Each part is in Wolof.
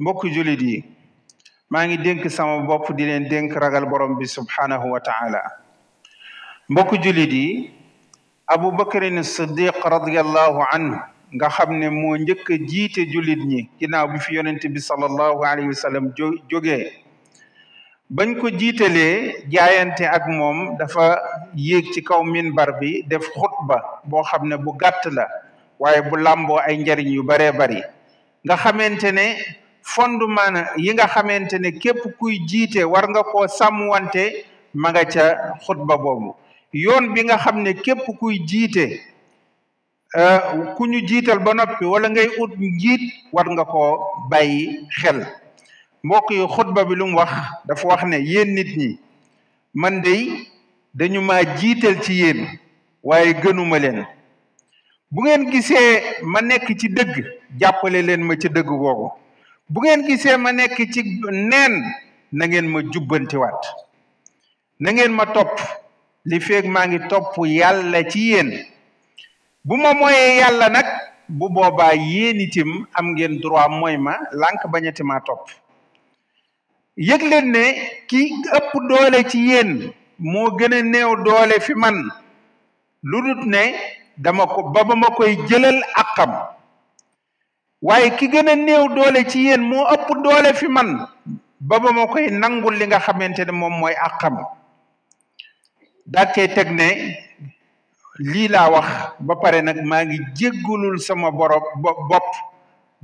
mbokk jullit yi maa ngi dénk sama bopp di leen dénk ragal borom bi subhanahu wa taala mbokk jullit yi abu bakarin siddiq radiallahu anhu nga xam ne moo njëkk a jiite jullit ñi ginnaaw bi fi yonent bi sallallahu alayhi wa sallam jo jógee bañ ko jiitalee jaayante ak moom dafa yéeg ci kaw minbar bi def xutba boo xam ne bu gàtt la waaye bu làmboo ay njariñ yu baree bari nga xamante ne fondement na yi nga xamante ne képp kuy jiite war nga koo sàmmwante ma nga ca xutba boobu yoon bi nga xam ne képp kuy jiite ku ñu jiital ba noppi wala ngay ut njiit war nga koo bàyyi xel mbokk yi xutba bi lu mu wax dafa wax ne yéen nit ñi man dey dañu ma jiital ci yéen waaye gënuma leen bu ngeen gisee ma nekk ci dëgg jàppale leen ma ci dëgg googu bu ngeen gisee ma nekk ci neen na ngeen ma jubbantiwaat na ngeen ma topp li feeg maa ngi topp yàlla ci yéen bu ma moyee yàlla nag bu boobaa yéen itam am ngeen droit mooy ma lànk bañati maa topp yëg leen ne ki ëpp doole ci yéen moo gën a néew doole fi man lu dut ne dama ko ba ma koy jëlal àqam waaye ki gën a néew doole ci yéen moo ëpp doole fi man ba ma koy nangul li nga xamante ne moom mooy àqam daat cay teg ne lii laa wax ba pare nag maa ngi jéggulul sama borom bopp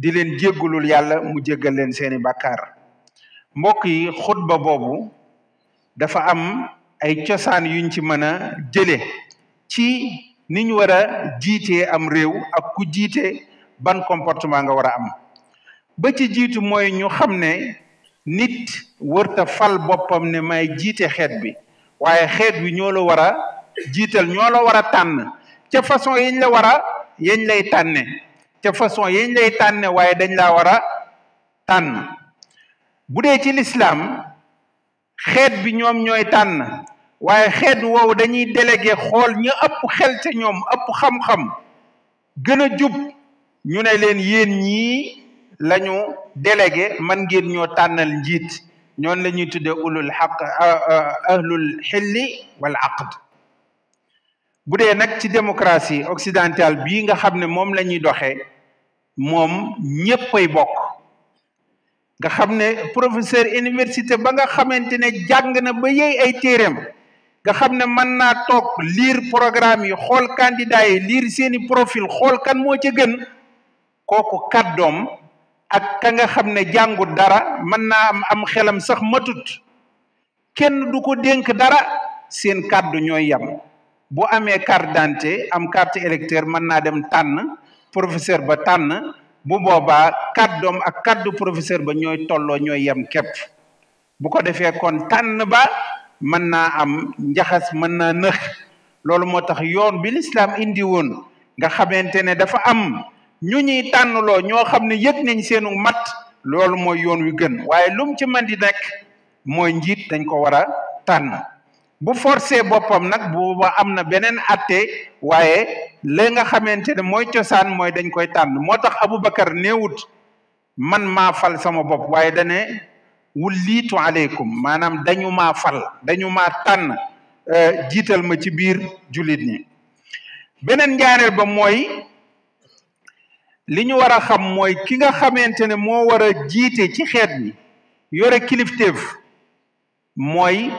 di leen jéggulul yàlla mu jéggal leen seeni bàkkaar mbokk yi xutba boobu dafa am ay cosaan yuñ ci mën a jële ci ni ñu war a jiitee am réew ak ku jiite ban comportement nga war a am ba ci jiitu mooy ñu xam ne nit wërta fal boppam ne may jiite xeet bi waaye xeet bi ñoo la war a jiital ñoo la war a tànn ca façon yañ la war a yañ lay tànne ca façon yañ lay tànne waaye dañ laa war a tànn bu dee ci lislaam xeet bi ñoom ñooy tànn waaye xeet woowu dañuy délégué xool ñu ëpp xel ca ñoom ëpp xam-xam gën a jub ñu ne leen yéen ñii lañu délégué man ngeen ñoo tànnal njiit ñoon la ñuy tudde ulul xaq ahlul xilli wal aqd bu dee nag ci démocratie occidentale bii nga xam ne moom la ñuy doxee moom ñéppay bokk nga xam ne professeur université ba nga xamante ne jàng na ba yey ay téeréem nga xam ne mën naa toog liir programme yi xool candidat yi liir seeni profil xool kan moo ca gën kooku kàddoom ak ka nga xam ne jàngu dara mën naa am am xelam sax matut kenn du ko dénk dara seen kàddu ñooy yam bu amee carte d'identité am carte électeur mën naa dem tànn professeur ba tànn bu boobaa kàddoom ak kàddu professeur ba ñooy tolloo ñooy yem képp bu ko defee kon tànn ba mën naa am njaxas mën naa nëx loolu moo tax yoon bi lislaam indi woon nga xamante ne dafa am ñu ñuy tànnloo ñoo xam ne yëg nañ seenu mat loolu mooy yoon wi gën waaye lum ci man di nekk mooy njiit dañ ko war a tànn bu forcé boppam nag booba am na beneen atte waaye la nga xamante ne mooy cosaan mooy dañ koy tànn moo tax Aboubacar néewut man maa fal sama bopp waaye dane wulliitu aleykum maanaam dañu maa fal dañu maa tànn euh, jiital ma ci biir jullit ñi beneen ñaareel ba mooy li ñu war a xam mooy ki nga xamante ne moo war a jiite ci xeet bi yore kilifteef mooy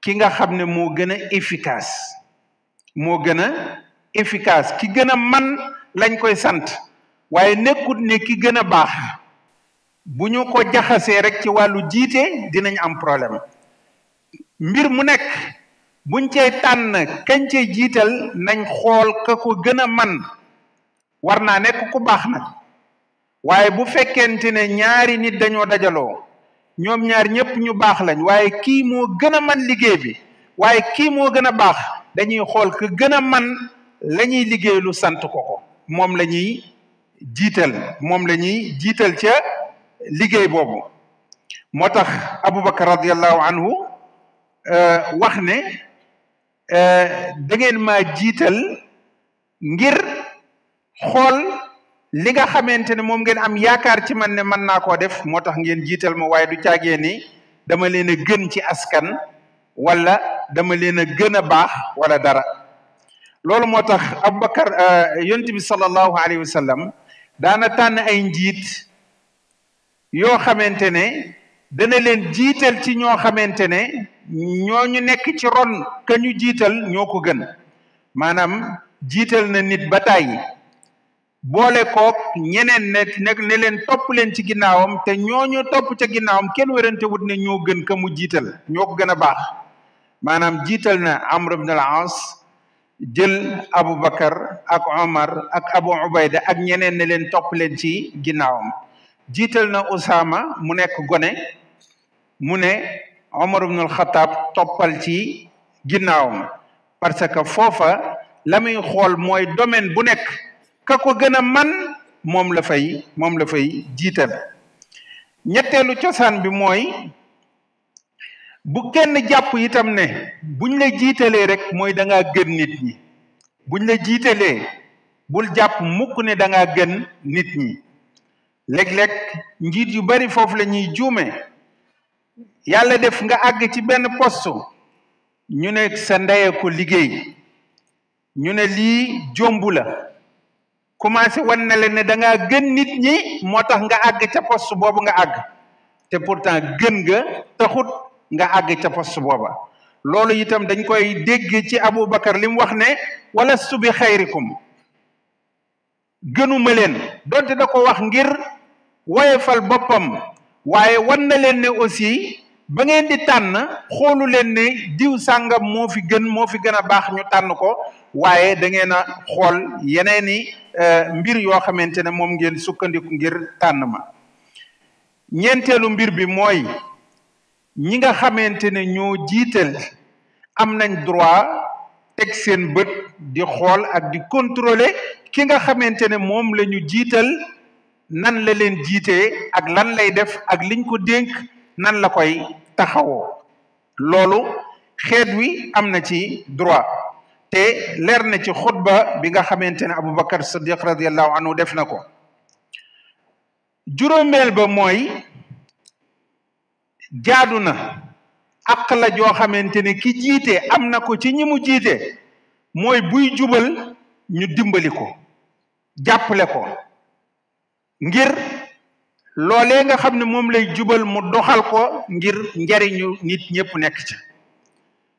ki nga xam ne moo gën a efficace moo gën a efficace ki gën a man lañ koy sant waaye nekkut ne ki gën a baax bu ñu ko jaxasee rek ci wàllu jiite dinañ am problème mbir mu nekk buñ cay tànn kañ cay jiital nañ xool ka ko gën a man war naa nekk ku baax nag waaye bu fekkente ne ñaari nit dañoo dajaloo ñoom ñaar ñëpp ñu baax lañ waaye kii moo gën a man liggéey bi waaye kii moo gën a baax dañuy xool ka gën a man la ñuy liggéey lu sant ko ko moom la ñuy jiital moom la ñuy jiital ca liggéey boobu moo tax aboubacar radiallahu anhu wax ne da ngeen maa jiital ngir xool li nga xamante ne moom ngeen am yaakaar ci man ne mën naa koo def moo tax ngeen jiital ma waaye du caagee ni dama leen a gën ci askan wala dama leen a gën a baax wala dara loolu moo tax Aboubacar yonent bi sallallahu alayhi wa sallam daana tànn ay njiit yoo xamante ne dana leen jiital ci ñoo xamante ne ñooñu nekk ci ron ka ñu jiital ñoo ko gën maanaam jiital na nit ba tàyyi boole kook ñeneen ne nag ne leen topp leen ci ginnaawam te ñooñu topp ca ginnaawam kenn werante wut ne ñoo gën ka mu jiital ñoo ko gën a baax maanaam jiital na Amr ibn al-As jël Abu Bakar ak Omar ak Abu Ubayda ak ñeneen ne leen topp leen ci ginnaawam jiital na Usaama mu nekk gone mu ne Omar ibn al-Khattab toppal ci ginnaawam parce que foofa la muy xool mooy domaine bu nekk ka ko gën a man moom la fay moom la fay jiital ñetteelu cosaan bi mooy bu kenn jàpp itam ne buñ la jiitalee rek mooy da ngaa gën nit ñi buñ la jiitalee bul jàpp mukk ne da ngaa gën nit ñi léeg-léeg njiit yu bari foofu la ñuy juume yàlla def nga àgg ci benn poste ñu ne sa ndeye ko liggéey ñu ne lii jomb la commencé wan na leen ne da ngaa gën nit ñi moo tax nga àgg ca poste boobu nga àgg te pourtant gën nga taxut nga àgg ca poste booba loolu itam dañ koy dégg ci Aboubacar li mu wax ne wala subi xayrikum gënuma leen donte da ko wax ngir woyefal boppam waaye wan na leen ne aussi ba ngeen di tànn xoolu leen ne diw sàngam moo fi gën moo fi gën a baax ñu tànn ko waaye da ngeen a xool yeneen i euh, mbir yoo xamante ne moom ngeen sukkandiku ngir tànn ma ñeenteelu mbir bi mooy ñi nga xamante ne ñoo jiital am nañ droit teg seen bët di xool ak di contrôler ki nga xamante ne moom la ñu jiital nan la leen jiitee ak lan lay def ak liñ ko dénk nan la koy taxawoo loolu xeet wi am na ci droit te leer na ci xutba bi nga xamante ne Aboubacar Siddiq radiallahu anhu def na ko juróomeel ba mooy jaadu na àq la joo xamante ne ki jiite am na ko ci ñi mu jiite mooy buy jubal ñu dimbali ko jàppale ko ngir loolee nga xam ne moom lay jubal mu doxal ko ngir njariñu nit ñépp nekk ci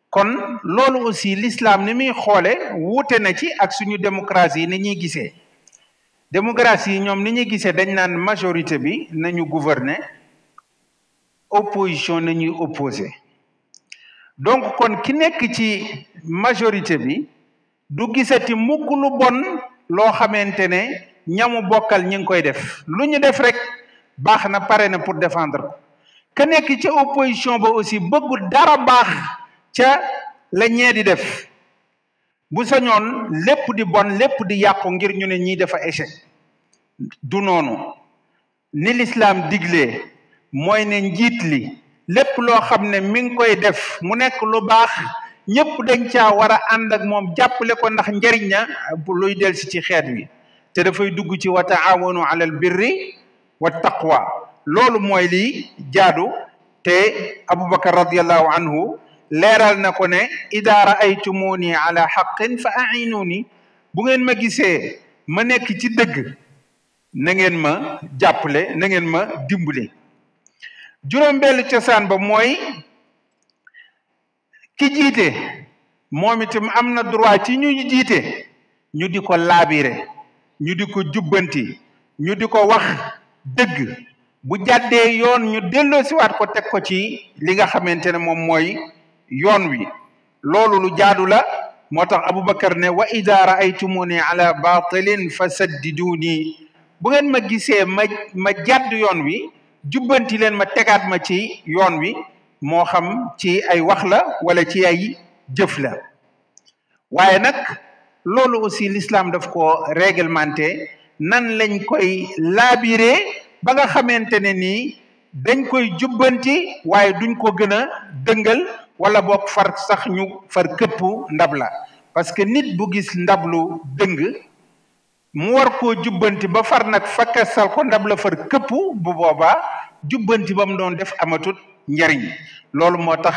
kon loolu aussi l'islam ni muy xoole wuute na ci ak suñu démocratie yi ni ñuy gisee démocratie yi ñoom ni ñuy gisee dañ naan majorité bi nañu gouverner opposition nañuy opposé donc kon ki nekk ci majorité bi du gisati mukk lu bon loo xamante ne ñamu bokkal ñi ngi koy def lu ñu def rek baax na pare na pour défendre ko ka nekk ca opposition ba aussi bëggul dara baax ca la ñee di def bu sañoon lépp di bon lépp di yàqu ngir ñu ne ñii dafa échec du noonu ni lislaam diglee mooy ne njiit li lépp loo xam ne mi ngi koy def mu nekk lu baax ñëpp dañ caa war a ànd ak moom jàppale ko ndax njariñ na luy delsi ci xeet wi te dafay dugg ci wa taawanu alal birri wa taqwa loolu mooy li jaadu te abubakar radiallahu anhu leeral na ko ne ida raaytumuni ala xaqin fa ainuni bu ngeen ma gisee ma nekk ci dëgg na ngeen ma jàppale na ngeen ma dimbale juróom benn cosaan ba mooy ki jiite moom itam am na droit ci ñu ñu jiite ñu di ko laabire ñu di ko jubbanti ñu di ko wax dëgg bu jàddee yoon ñu delloo siwaat ko teg ko ci li nga xamante ne moom mooy yoon wi loolu lu jaadu la moo tax Aboubacar ne wa ida raaytumuni ala batilin fa saddiduni bu ngeen ma gisee ma ma jàdd yoon wi jubbanti leen ma tegaat ma ci yoon wi moo xam ci ay wax la wala ci ay jëf la waaye nag loolu aussi l'islam daf ko réglementé nan lañ koy laabiree ba nga xamante ne nii dañ koy jubbanti waaye duñ ko gën a dëngal wala boog far sax ñu far këpp ndab la parce que nit bu gis ndab lu dëng mu war koo jubbanti ba far nag fakkasal ko ndab la far këpp bu boobaa jubbanti ba mu doon def amatut njariñ loolu moo tax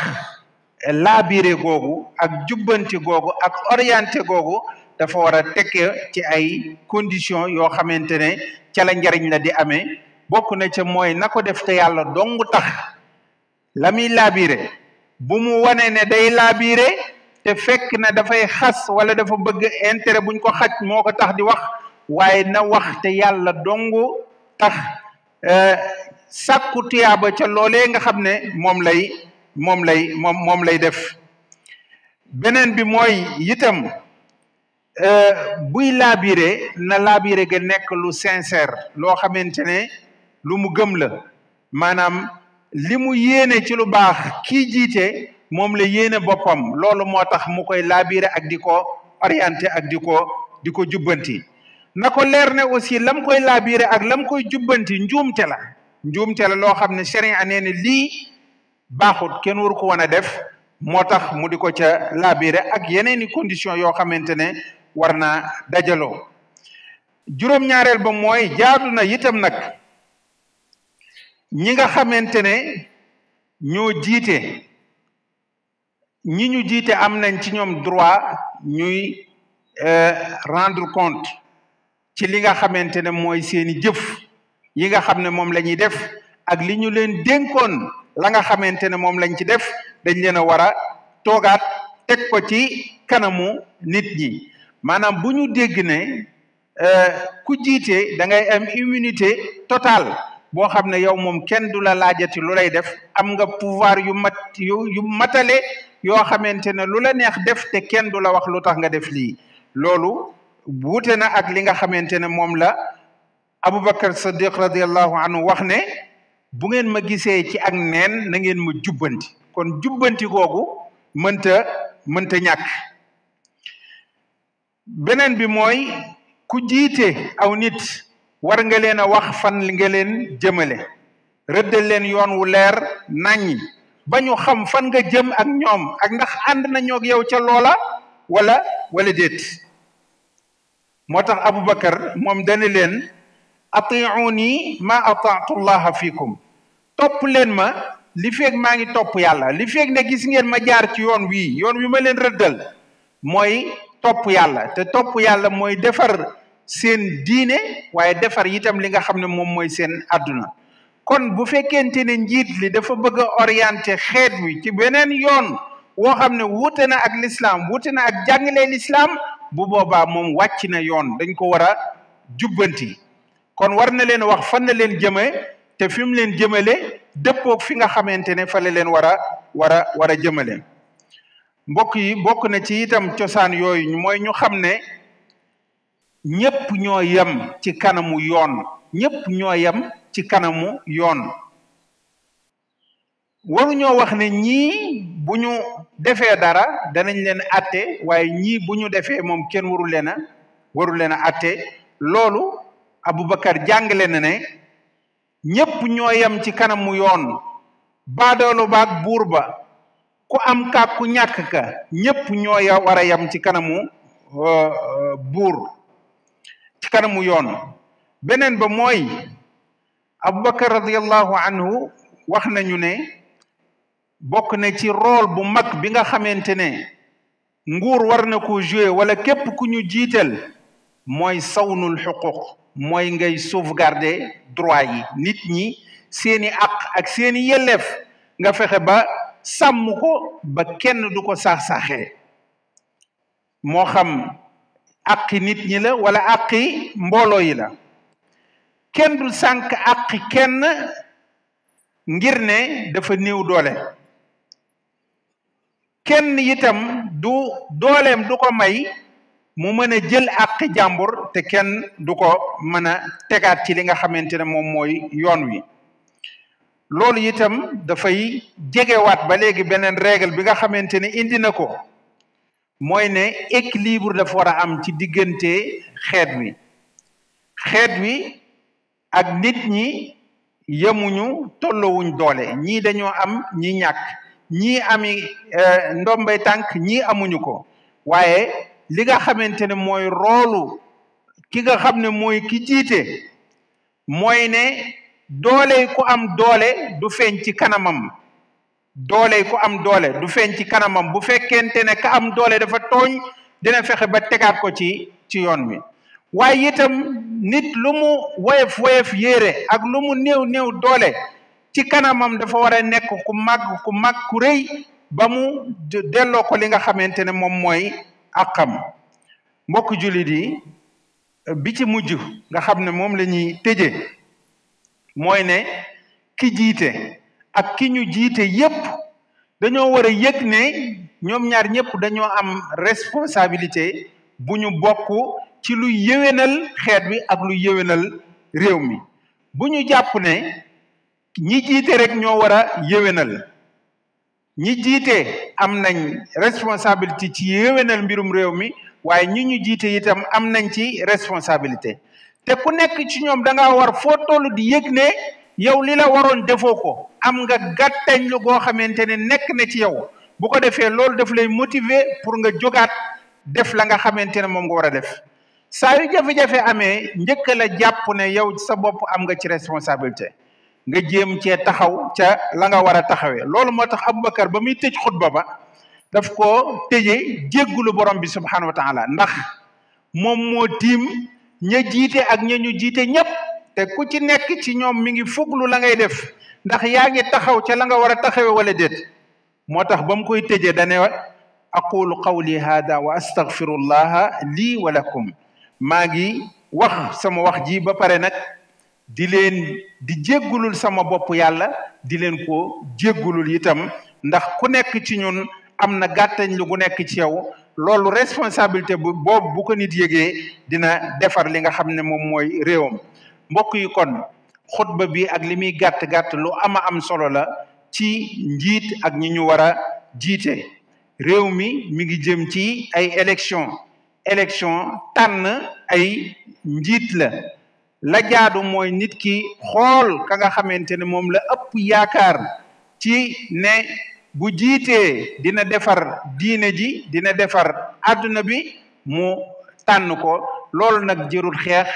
laabire googu ak jubbante googu ak orienté googu dafa war a tekke ci ay condition yoo xamante ne ca la njariñ la di amee bokk na ca mooy na ko def te yàlla dong tax la muy laabire bu mu wane ne day laabire te fekk na dafay xas wala dafa bëgg intérêt buñ ko xaj moo ko tax di wax waaye na wax te yàlla dong tax eh, sàkku tuyaaba ca loolee nga xam ne moom lay moom lay moom moom lay def beneen bi mooy itam eh, buy laabire na laabire ga nekk lu sincère loo xamante ne lu mu gëm la maanaam li mu yéene ci lu baax kii jiite moom la yéene boppam loolu moo tax mu koy laabire ak di ko orienté ak di ko di ko jubbanti na ko leer ne aussi lam koy laabire ak lam koy jubbanti njuumte la njuumte la loo xam ne sharia nee ne lii baaxut kenn waru ko wan a def moo tax mu di ko ca laabire ak yeneen i condition yoo xamante ne war naa dajaloo juróom-ñaareel ba mooy jaadu na itam nag ñi nga xamante ne ñoo jiite ñi ñu jiite am nañ ci ñoom droit ñuy rendre compte ci li nga xamante ne mooy seeni jëf yi nga xam ne moom la ñuy def ak li ñu leen dénkoon la nga xamante ne moom lañ ci def dañ leen a war a toogaat teg ko ci kanamu nit ñi maanaam bu ñu dégg ne euh, ku jiite da ngay am immunité totale boo xam ne yow moom kenn du la laajati lu lay def am nga pouvoir yu mat yu yu matale yoo xamante ne lu la neex def te kenn du la wax lu tax nga def lii loolu wuute na ak li nga xamante ne moom la Aboubacar Sadiq radiallahu anhu wax ne bu ngeen ma gisee ci ak neen na ngeen ma jubbanti kon jubbanti googu mënta mënta ñàkk beneen bi mooy ku jiite aw nit war nga leen a wax fan nga leen jëmale rëddal leen yoon wu leer naññi ba ñu xam fan nga jëm ak ñoom ak ndax ànd nañoo ak yow ca loola wala wala déet moo tax Aboubacar moom dani leen atiuni ma ataatu llaha fiikum topp leen ma li feeg maa ngi topp yàlla li feeg ne gis ngeen ma jaar ci yoon wii yoon wi ma leen rëddal mooy topp yàlla te topp yàlla mooy defar seen diine waaye defar itam li nga xam ne moom mooy seen àdduna kon bu fekkente ne njiit li dafa bëgg a orienté xeet wi ci beneen yoon woo xam ne wuute na ak lislaam wuute na ak jàngale lislaam bu boobaa moom wàcc na yoon dañ ko war a jubbanti kon war na leen wax fan na leen jëme te fi mu leen jëmale dëppoog fi nga xamante ne fa la leen war a war a war a jëmale mbokk yi bokk na ci itam cosaan yooyu mooy ñu xam ne ñépp ñoo yem ci kanamu yoon ñépp ñoo yem ci kanamu yoon waruñoo wax ne ñii bu ñu defee dara danañ leen atte waaye ñii bu ñu defee moom kenn waru leen a waru leen a atte loolu Aboubacar jàngale na ne ñépp ñoo yem ci kanamu yoon baadoolu baag buur ba ku am ka ku ñàkk ka ñépp ñoo ya war a yem ci kanamu buur ci kanamu yoon beneen ba mooy abubakar radiallahu anhu wax nañu ne bokk na ci rôle bu mag bi nga xamante ne nguur war na ko jouer wala képp ku ñu jiital mooy sawnul xuquq mooy ngay sauvegarder droit yi nit ñi seeni àq ak seeni yelleef nga fexe ba sàmm ko ba kenn du ko saax-saaxee moo xam àqi nit ñi la wala àqi mbooloo yi la kenn du sànq àqi kenn ngir ne dafa néew doole kenn itam du dooleem du ko may mu mën a jël àq jàmbur te kenn du ko mën a tegaat ci li nga xamante ne moom mooy yoon wi loolu itam dafay jegewaat ba léegi beneen règle bi nga xamante ne indi na ko mooy ne équilibre dafa war a am ci diggante xeet wi xeet wi ak nit ñi yemuñu tolloowuñ doole ñii dañoo am ñi ñàkk ñii ami eh, ndombay tànk ñii amuñu ko waaye li nga xamante ne mooy roolu ki nga xam ne mooy ki jiite mooy ne doole ku am doole du feeñ ci kanamam doole ku am doole du feeñ ci kanamam bu fekkente ne ka am doole dafa tooñ dina fexe ba tegaat ko ci ci yoon wi waaye itam nit lu mu woyof woyof yéere ak lu mu néew néew doole ci kanamam dafa war a nekk ku màgg ku mag ku rëy ba mu delloo ko li nga xamante ne moom mooy àqam mbokk jullit yi bi ci mujj nga xam ne moom la ñuy tëjee mooy ne ki jiite ak ki ñu jiite yépp dañoo war a yëg ne ñoom ñaar ñépp dañoo am responsabilité bu ñu bokk ci lu yéwénal xeet wi ak lu yéwénal réew mi bu ñu jàpp ne ñi jiite rek ñoo war a yéwénal ñi jiite am nañ responsabilité ci yéwénal mbirum réew mi waaye ñi ñu jiite itam am nañ ci responsabilité te ku nekk ci ñoom da nga war foo toll di yëg ne yow li la waroon defoo ko am nga gàttañ lu goo xamante ne nekk na ci yow bu ko defee loolu daf lay motiver pour nga jógaat def la nga xamante ne moom nga war a def saa yu jafe-jafe amee njëkk la jàpp ne yow sa bopp am nga ci responsabilité nga jéem cee taxaw ca la nga war a taxawee loolu moo tax Aboubacar ba muy tëj xutba ba daf ko tëjee jéggulu borom bi subhanahu wa taala ndax moom moo tiim ña jiite ak ña ñu jiite ñépp te ku ci nekk ci ñoom mi ngi fuglu la ngay def ndax yaa ngi taxaw ca la nga war a taxawee wala déet moo tax ba mu koy tëjee dane aqulu qawli hada wa astaghfirullaha lii wa lakum maa ngi wax sama wax ji ba pare nag di leen di jéggulul sama bopp yàlla di leen ko jéggulul itam ndax ku nekk ci ñun am na gàttañ lu gu nekk ci yow loolu responsabilité bu boobu bu ko nit yëgee dina defar li nga xam ne moom mooy réewam mbokk yi kon xutba bi ak li muy gàtt gàtt lu ama am solo la ci njiit ak ñi ñu war a jiite réew mi mi ngi jëm ci ay élection élection tànn ay njiit la la jaadu mooy nit ki xool ka nga xamante ne moom la ëpp yaakaar ci ne bu jiitee dina defar diine ji dina defar àdduna bi mu tànn ko loolu nag jërul xeex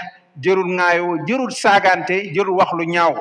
jërul ŋaayoo jërul saagante jërul wax lu ñaaw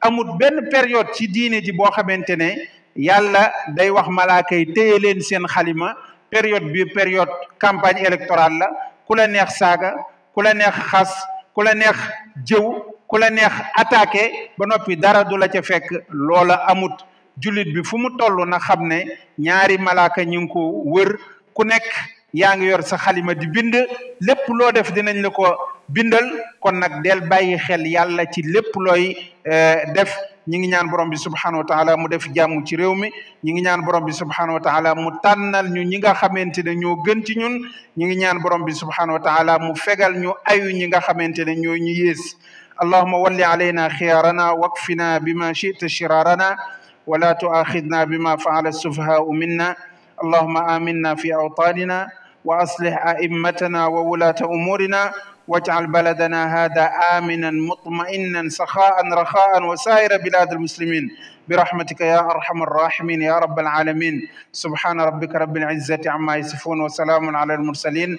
amul benn période ci diine ji boo xamante ne yàlla day wax malaaka yi téye leen seen xalima période bi période campagne électorale la ku la neex saaga ku la neex xas ku la neex jëw ku la neex attaqué ba noppi dara du la ca fekk loola amut jullit bi fu mu toll na xam ne ñaari malaaka ñu ngi ko wër ku nekk yaa ngi yor sa xalima di bind lépp loo def dinañ la ko bindal kon nag del bàyyi xel yàlla ci lépp looy eh, def ñi ngi ñaan borom bi subhanahu wa taala mu def jàmm ci réew mi ñi ngi ñaan borom bi subhanahu wa taala mu tànnal ñu ñi nga xamante ne ñoo gën ci ñun ñi ngi ñaan borom bi subhanahu wa taala mu fegal ñu ayu ñi nga xamante ne ñoo ñu yées allahuma walli alayna xiyaarana wakfina bima chita shirarana ولا تؤاخذنا بما فعل السفهاء منا اللهم آمنا في أوطاننا وأصلح أئمتنا وولاة أمورنا واجعل بلدنا هذا آمنا مطمئنا سخاء رخاء وسائر بلاد المسلمين برحمتك يا أرحم الراحمين يا رب العالمين سبحان ربك رب العزة عما يصفون وسلام على المرسلين